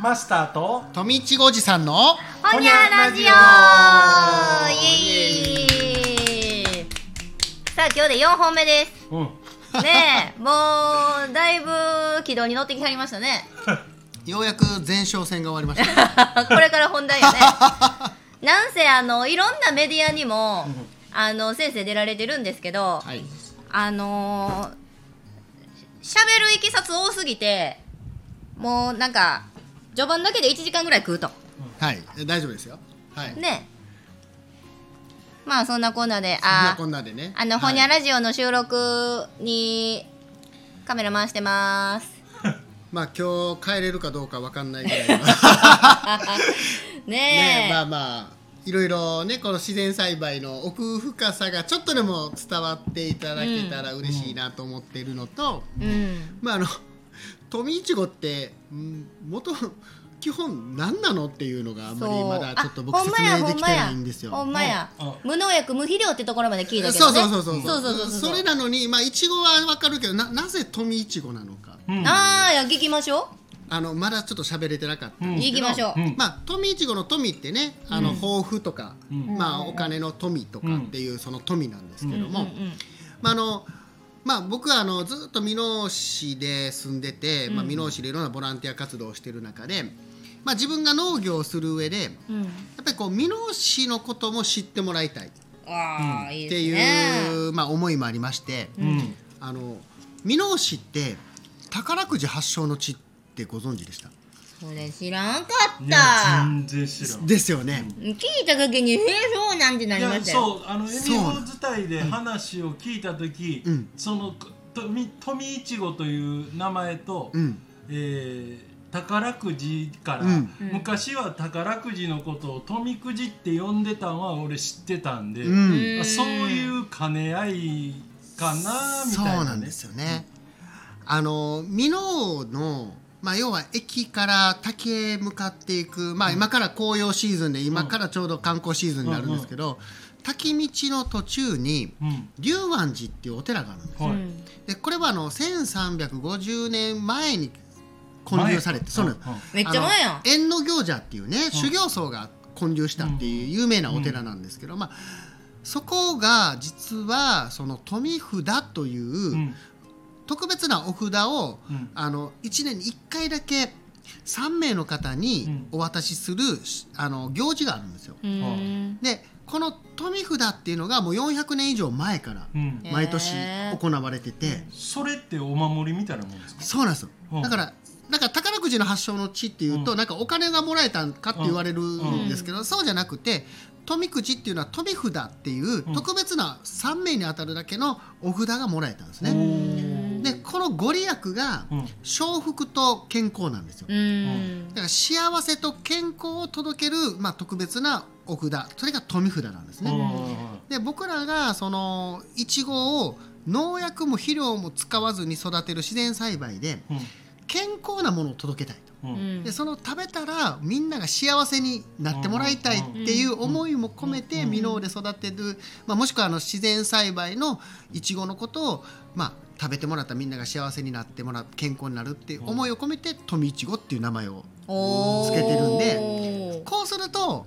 マスターと富いちごおじさんのほにゃラジオ!イエーイ!さあ今日で4本目です。うん。ねえもうだいぶ軌道に乗ってきはりましたね。ようやく前哨戦が終わりました。これから本題よね。なんせあのいろんなメディアにもあの先生出られてるんですけど、はい。あのーしゃべるいきさつ多すぎてもうなんか序盤だけで1時間ぐらい食うと。はい。え大丈夫ですよ。はい。ね。まあそんなこんなでそんなあこんなでね。あの、はいほにゃラジオの収録にカメラ回してます。まあ今日帰れるかどうかわかんないぐらいの。ねえ。ねまあまあいろいろねこの自然栽培の奥深さがちょっとでも伝わっていただけたら嬉しいなと思っているのと、うん。まああの富いちごってうん元基本何なのっていうのがあんまりまだちょっと僕説明できてないんですよ。ほんまや無農薬無肥料ってところまで聞いたけそうどねそうそうそうそう。それなのにまあいちごはわかるけどななぜ富いちごなのか。うん。ああいや聞きましょあのまだちょっと喋れてなかった。んうですけど、行きましょう、うん。まあ富いちごの富ってねあの豊富とか、うん。まあお金の富とかっていうその富なんですけども、うん。うん。まああのまあ、僕はあのずっと箕面市で住んでて、まあ、箕面市でいろんなボランティア活動をしている中で、まあ、自分が農業をする上でやうん。うんっぱりこう箕面市のことも知ってもらいたい。っていう、まあ、思いもありまして、うん。あの箕面市って宝くじ発祥の地ってご存知でした？それ知らんかっいやた全然知らん。ですよね。聞いた時に「へえそうなんてなりましたよ。そうあのエミホ伝いで話を聞いた時、うん。そのとみ富いちごという名前と、うん。えー宝くじから、うん。昔は宝くじのことを富くじって呼んでたんは俺知ってたんで、うん。あそういう兼ね合いかなみそうたいな、ね、なんですよね。あの箕面のまあ要は駅から滝へ向かっていくまあ今から紅葉シーズンで今からちょうど観光シーズンになるんですけど、滝道の途中にうん。龍安寺っていうお寺があるんです。はい。うんでこれはあの1350年前に建立されて、そうなん。です。めっちゃ前やん。あの縁の行者っていうね、修行僧が建立したっていう有名なお寺なんですけど、まあそこが実はその富札という、うん特別なお札を、うん。あの1年に1回だけ3名の方にうん。お渡しする、あの行事があるんですよ。うん。でこの富札っていうのがもう400年以上前から毎年行われてて、それってお守りみたいなもんですか？そうなんですよ、うん。だからなんか宝くじの発祥の地っていうと、うん。なんかお金がもらえたんかって言われるんですけど、そうじゃなくて富くじっていうのは富札っていううん。特別な3名に当たるだけのお札がもらえたんですね。おでこのご利益がうん。幸福と健康なんですよ。うん。だから幸せと健康を届ける、まあ、特別なお札。それが富札なんですね。で僕らがそのいちごを農薬も肥料も使わずに育てる自然栽培でうん。健康なものを届けたいと。うん。うん。でその食べたらみんなが幸せになってもらいたいっていう思いも込めてうん。箕面で育てる、まあ、もしくはあの自然栽培のいちごのことを、まあ、食べてもらったらみんなが幸せになってもらう健康になるっていう思いを込めて富いちごっていう名前をつけてるんでこうすると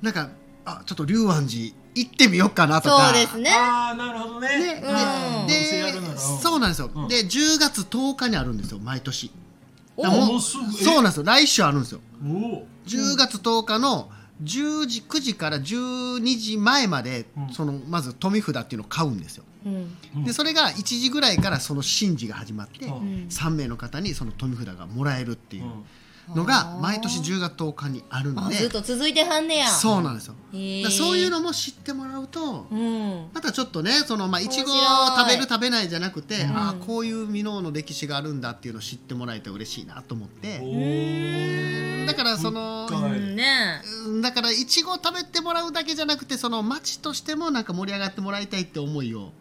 なんかあちょっと龍安寺行ってみようかなとか。そうですね。ああなるほどね。ね。うん。でそうなんですよ、うん。で10月10日にあるんですよ毎年。そうなんですよ。来週あるんですよ。おお10月10日の10時9時から12時前まで、うん。そのまず富札っていうのを買うんですよ、うん。うん。でそれが1時ぐらいからその神事が始まって、うん。3名の方にその富札がもらえるっていうのあがー毎年10月10日にあるので。あずっと続いてはんねや。そうなんですよ、そういうのも知ってもらうと、うん。またちょっとねそのまあい。ちごを食べる食べないじゃなくて、ん。ああこういう箕面の歴史があるんだっていうのを知ってもらえて嬉しいなと思って。だからそのだからいちごを食べてもらうだけじゃなくてその町としてもなんか盛り上がってもらいたいって思いを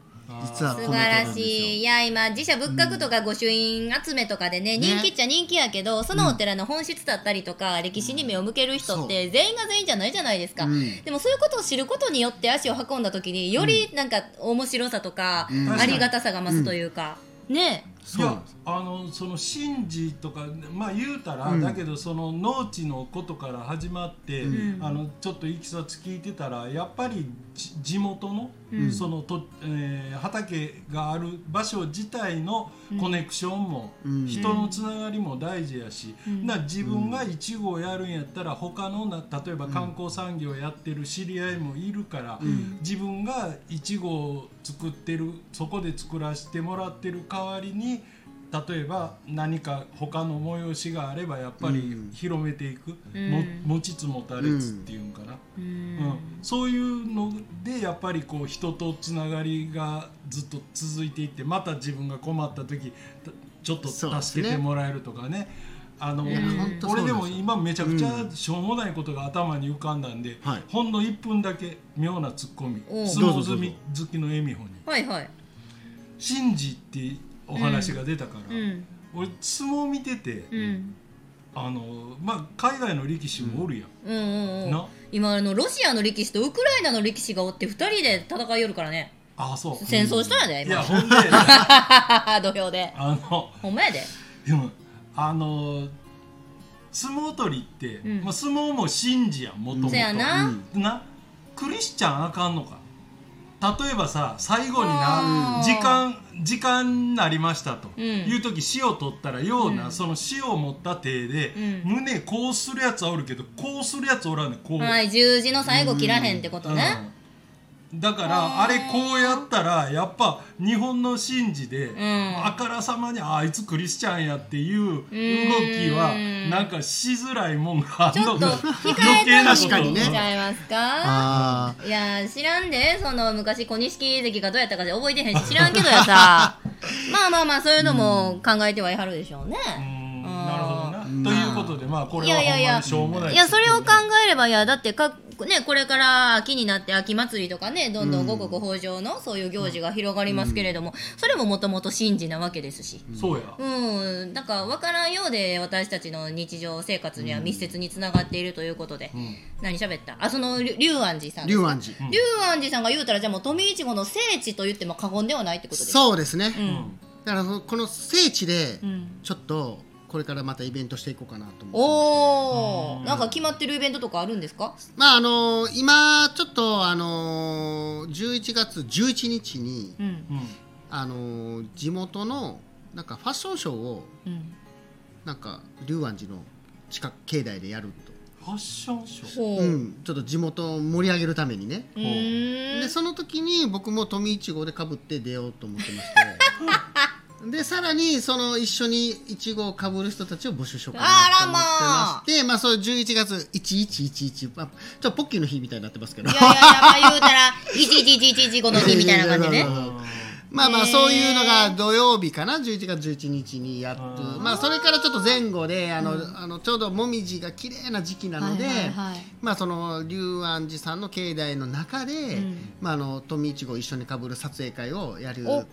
実は素晴ら。しい。いや今自社仏閣とか御朱印集めとかでね、ね。人気っちゃ人気やけどそのお寺の本質だったりとか、歴史に目を向ける人って全員が全員じゃないじゃないですか、うん。でもそういうことを知ることによって足を運んだ時によりなんか面白さとか、うん。ありがたさが増すというか、ねそうなんやあのその神事とかまあ言うたら、うん。だけどその農地のことから始まって、うん。あのちょっといきさつ聞いてたらやっぱりじ地元の、うん。そのと、えー畑がある場所自体のコネクションも、うん。人のつながりも大事やし、うん。な自分がイチゴをやるんやったら他のな例えば観光産業やってる知り合いもいるから、ん。自分がイチゴを作ってるそこで作らせてもらってる代わりに例えば何か他の催しがあればやっぱりうん。広めていく、うん。も持ちつ持たれつっていうんかな、ううん。んそういうのでやっぱりこう人とつながりがずっと続いていってまた自分が困った時たちょっと助けてもらえるとかね。あのいや本当そう俺でも今めちゃくちゃしょうもないことが頭に浮かんだんで、はい。ほんの1分だけ妙なツッコミ。相撲好きの恵美穂にはいはい「神事」ってお話が出たから、うん。俺相撲見てて、うん。あのまあ、海外の力士もおるやん、うんうんうん。な？今あのロシアの力士とウクライナの力士がおって2人で戦いよるからね。あそう。戦争したんやで今。いやほんで。土俵で。あのほんまやで。でもあの相撲取りって、うん。まあ、相撲も神事やんもともと。な。クリスチャンあかんのか例えばさ最後にな時間時間になりましたと、うん。いう時塩取ったらような、うん。その塩を持った手で、うん。胸こうするやつはおるけどこうするやつおらんねんこう、はい十字の最後切らへんってことね、うんだからあれこうやったらやっぱ日本の神事で、ん。あからさまにあいつクリスチャンやっていう動きはうん。なんかしづらいもんがあんのちょっとか控え余計なこと。確かにねちゃいますか？あいや知らんでその昔小錦関がどうやったかで覚えてへんし知らんけどやさ。まあまあまあそういうのも考えてはいはるでしょうね、うなるほどな、うん。ということでまあこれいやいやいや。はほんまにしょうもない。いやそれを考えればいやだってかねこれから秋になって秋祭りとかねどんどん五穀豊穣のそういう行事が広がりますけれども、それももともと神事なわけですし。そうや、うん、だから分からんようで私たちの日常生活には密接につながっているということで、うん。何喋った？あその龍龍安寺さん龍安寺。龍安寺さんが言うたらじゃあもう富いちごの聖地と言っても過言ではないってことですそうですね、うん。だからこの聖地でうん。ちょっとこれからまたイベントしていこうかなと思っておお、うんなんか決まってるイベントとかあるんですか？まああのー今ちょっとあのー11月11日にうん。うんあのー地元のなんかファッションショーをうん。なんか龍安寺の近く境内でやるファッションショー？う、うん、ちょっと地元を盛り上げるためにね。うーん。でその時に僕も富いちごでかぶって出ようと思ってまして でさらにその一緒にいちごをかぶる人たちを募集しようかなと思ってまして。まあ。そう11月1111、まあ、ちょっとポッキーの日みたいになってますけど。いやいやいやまあ言うたら111115の日みたいな感じねまあまあそういうのが土曜日かな11月11日にやっとうんまあそれからちょっと前後であの、あのちょうどもみじが綺麗な時期なので、はいはいはいまあその龍安寺さんの境内の中で、んまああの富いちごを一緒にかぶる撮影会をやるお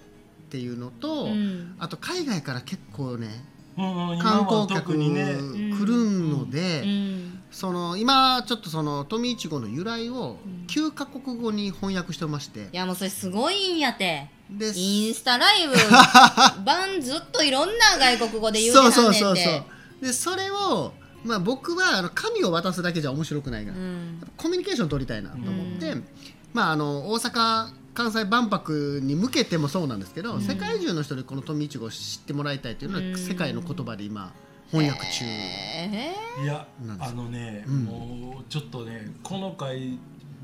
っていうのと、うん。あと海外から結構ねうんうん観光客特にね。来るので、うん。その今ちょっとその富いちごの由来を9カ国語に翻訳してまして。い、やもうそれすごいんやて。でインスタライブ。晩ずっといろんな外国語で言うてはそうんねんて。そうそうそうでそれをまあ僕はあの紙を渡すだけじゃ面白くないが、うん。コミュニケーション取りたいなと思って、まああの大阪関西万博に向けてもそうなんですけど、世界中の人にこの富いちごを知ってもらいたいというのは、うん。世界の言葉で今翻訳中、えいやあのね、うん。もうちょっとねこの回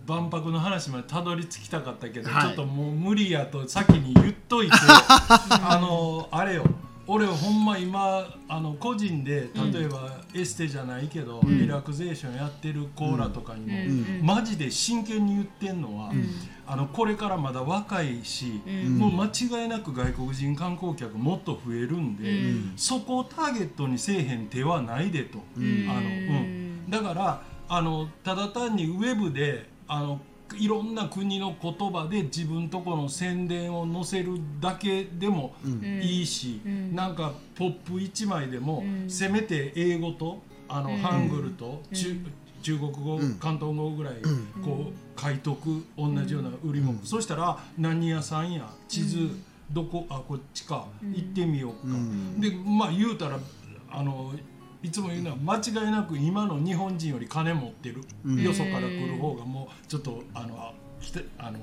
万博の話までたどり着きたかったけど、はい。ちょっともう無理やと先に言っといて あのあれよ俺ほんま今あの個人で例えばエステじゃないけど、リラクゼーションやってるコーラとかにも、うん。マジで真剣に言ってんのは、あのこれからまだ若いし、うん。もう間違いなく外国人観光客もっと増えるんで、うん。そこをターゲットにせえへん手はないでと、うん。あのうん、だからあのただ単にウェブであのいろんな国の言葉で自分とこの宣伝を載せるだけでもうんいいし、うん。なんかポップ1枚でも、うん。せめて英語とあの、うん。ハングルと中,、うん。中国語、うん。広東語ぐらい、ん。こう書いとく同じような売り物、そしたら何屋さんや地図、どこあこっちか行ってみようか、うん。でまあ言うたらあのいつも言うのは間違いなく今の日本人より金持ってる、うん。よそから来る方がもうちょっとあのきてあの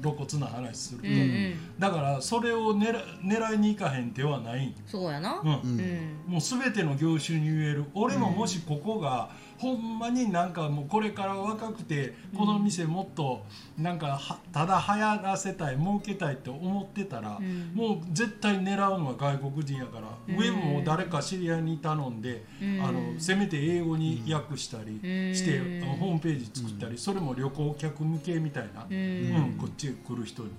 露骨な話する。と、うんうん。だからそれを狙狙いに行かへん手はない。んそうやな。うんうん。うん。もう全ての業種に言える。俺ももしここが、ほんまになんかもうこれから若くてこの店もっとなんかはただ流行らせたい儲けたいって思ってたら、うん。もう絶対狙うのは外国人やから、うん上も誰か知り合いに頼んで、うん。あのせめて英語に訳したりして、ホームページ作ったり、それも旅行客向けみたいな、ううんんこっちへ来る人に。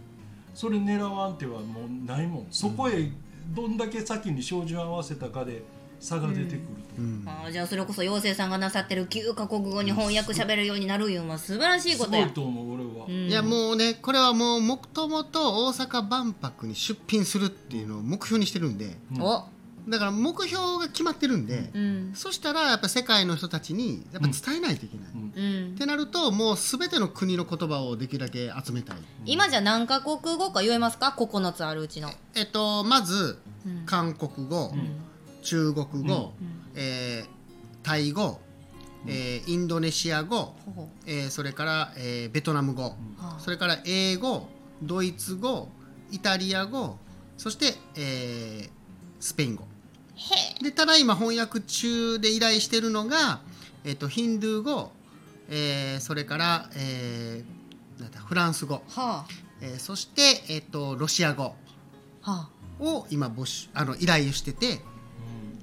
それ狙わん手はもうないもん。そこへどんだけ先に照準合わせたかで差が出てくると、う。ん。あーじゃあそれこそ妖精さんがなさってる9カ国語に翻訳しゃべるようになるいうんは素晴らしいことや。すごいと思う俺は、うん。いやもうねこれはもうもともと大阪万博に出品するっていうのを目標にしてるんで。うん。お。だから目標が決まってるんで、うん。そしたらやっぱ世界の人たちにやっぱ伝えないといけない、うん。うん。ってなるともう全ての国の言葉をできるだけ集めたい。今じゃ何カ国語か言えますか？9つあるうちの。えっとまずうん。韓国語、うん中国語、うん。えータイ語、えーインドネシア語、えーそれから、えーベトナム語、はあ。それから英語ドイツ語イタリア語そして、えースペイン語。へでただ今翻訳中で依頼してるのが、えー、とヒンドゥー語、えーそれから、えーなんだフランス語、はえーそして、えー、とロシア語を今募集あの依頼してて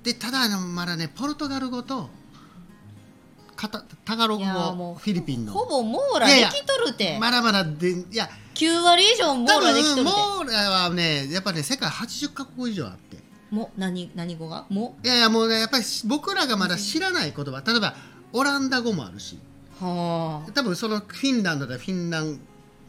でただまだねポルトガル語とカタタガログ語フィリピンの。ほぼ網羅できとるて。まだまだでいや9割以上網多羅できとるて。分モーラはねやっぱね世界80カ国以上あって。も何何語が？も？いやいやもうねやっぱり僕らがまだ知らない言葉。例えばオランダ語もあるし。は多分そのフィンランドではフィンラン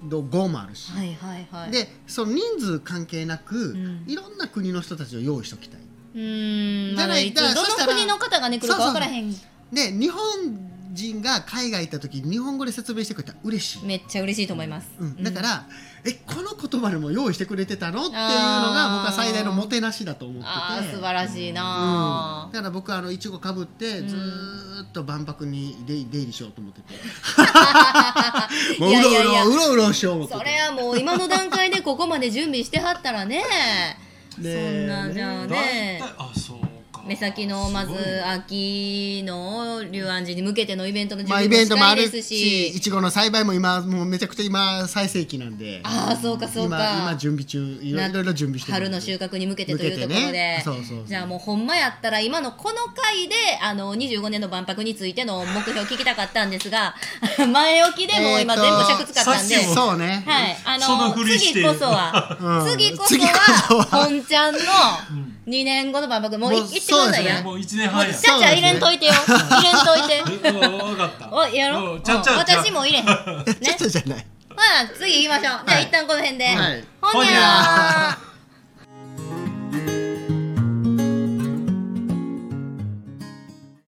ド語もあるし、あはいはいはいでその人数関係なく、んいろんな国の人たちを用意しておきたいうーん。まじゃないだどの国の方がね来るか分からへん。で日本人が海外行った時日本語で説明してくれたら嬉しい、めっちゃ嬉しいと思います、うん、だから、えこの言葉でも用意してくれてたの？っていうのが僕は最大のもてなしだと思ってて。ああ素晴らしいうん、なだから僕はあのいちごかぶってん。ずーっと万博に出出入りしようと思ってて。もういうろうろうろうろしよう思ってて。それはもう今の段階でここまで準備してはったらねそねんなじゃあね。あそう。か目先のまず秋の龍安寺に向けてのイベントの準まあイ備もしかベントもあるりですし。しいちごの栽培も今もうめちゃくちゃ今最盛期なんで。ああそうかそう今か。今準備中いろないろいろ準備してる春の収穫に向けてというところで、ね。そうそうそう。じゃあもうほんまやったら今のこの回であの25年の万博についての目標を聞きたかったんですが 前置きでもう今全部尺使ったんで、さっきもそうね。はい、あその次こそは、うん。次こそはは。本ちゃんの2年後の万博もういもう行ってくださいやもう1年半や。ちゃちゃ入れんといてよ。入れんといて。え分かった。おやろう。んちゃちゃちゃ私も入れへん。ね ちょっとじゃない。まあ次行きましょう。じゃ一旦この辺で、はい。ほにゃー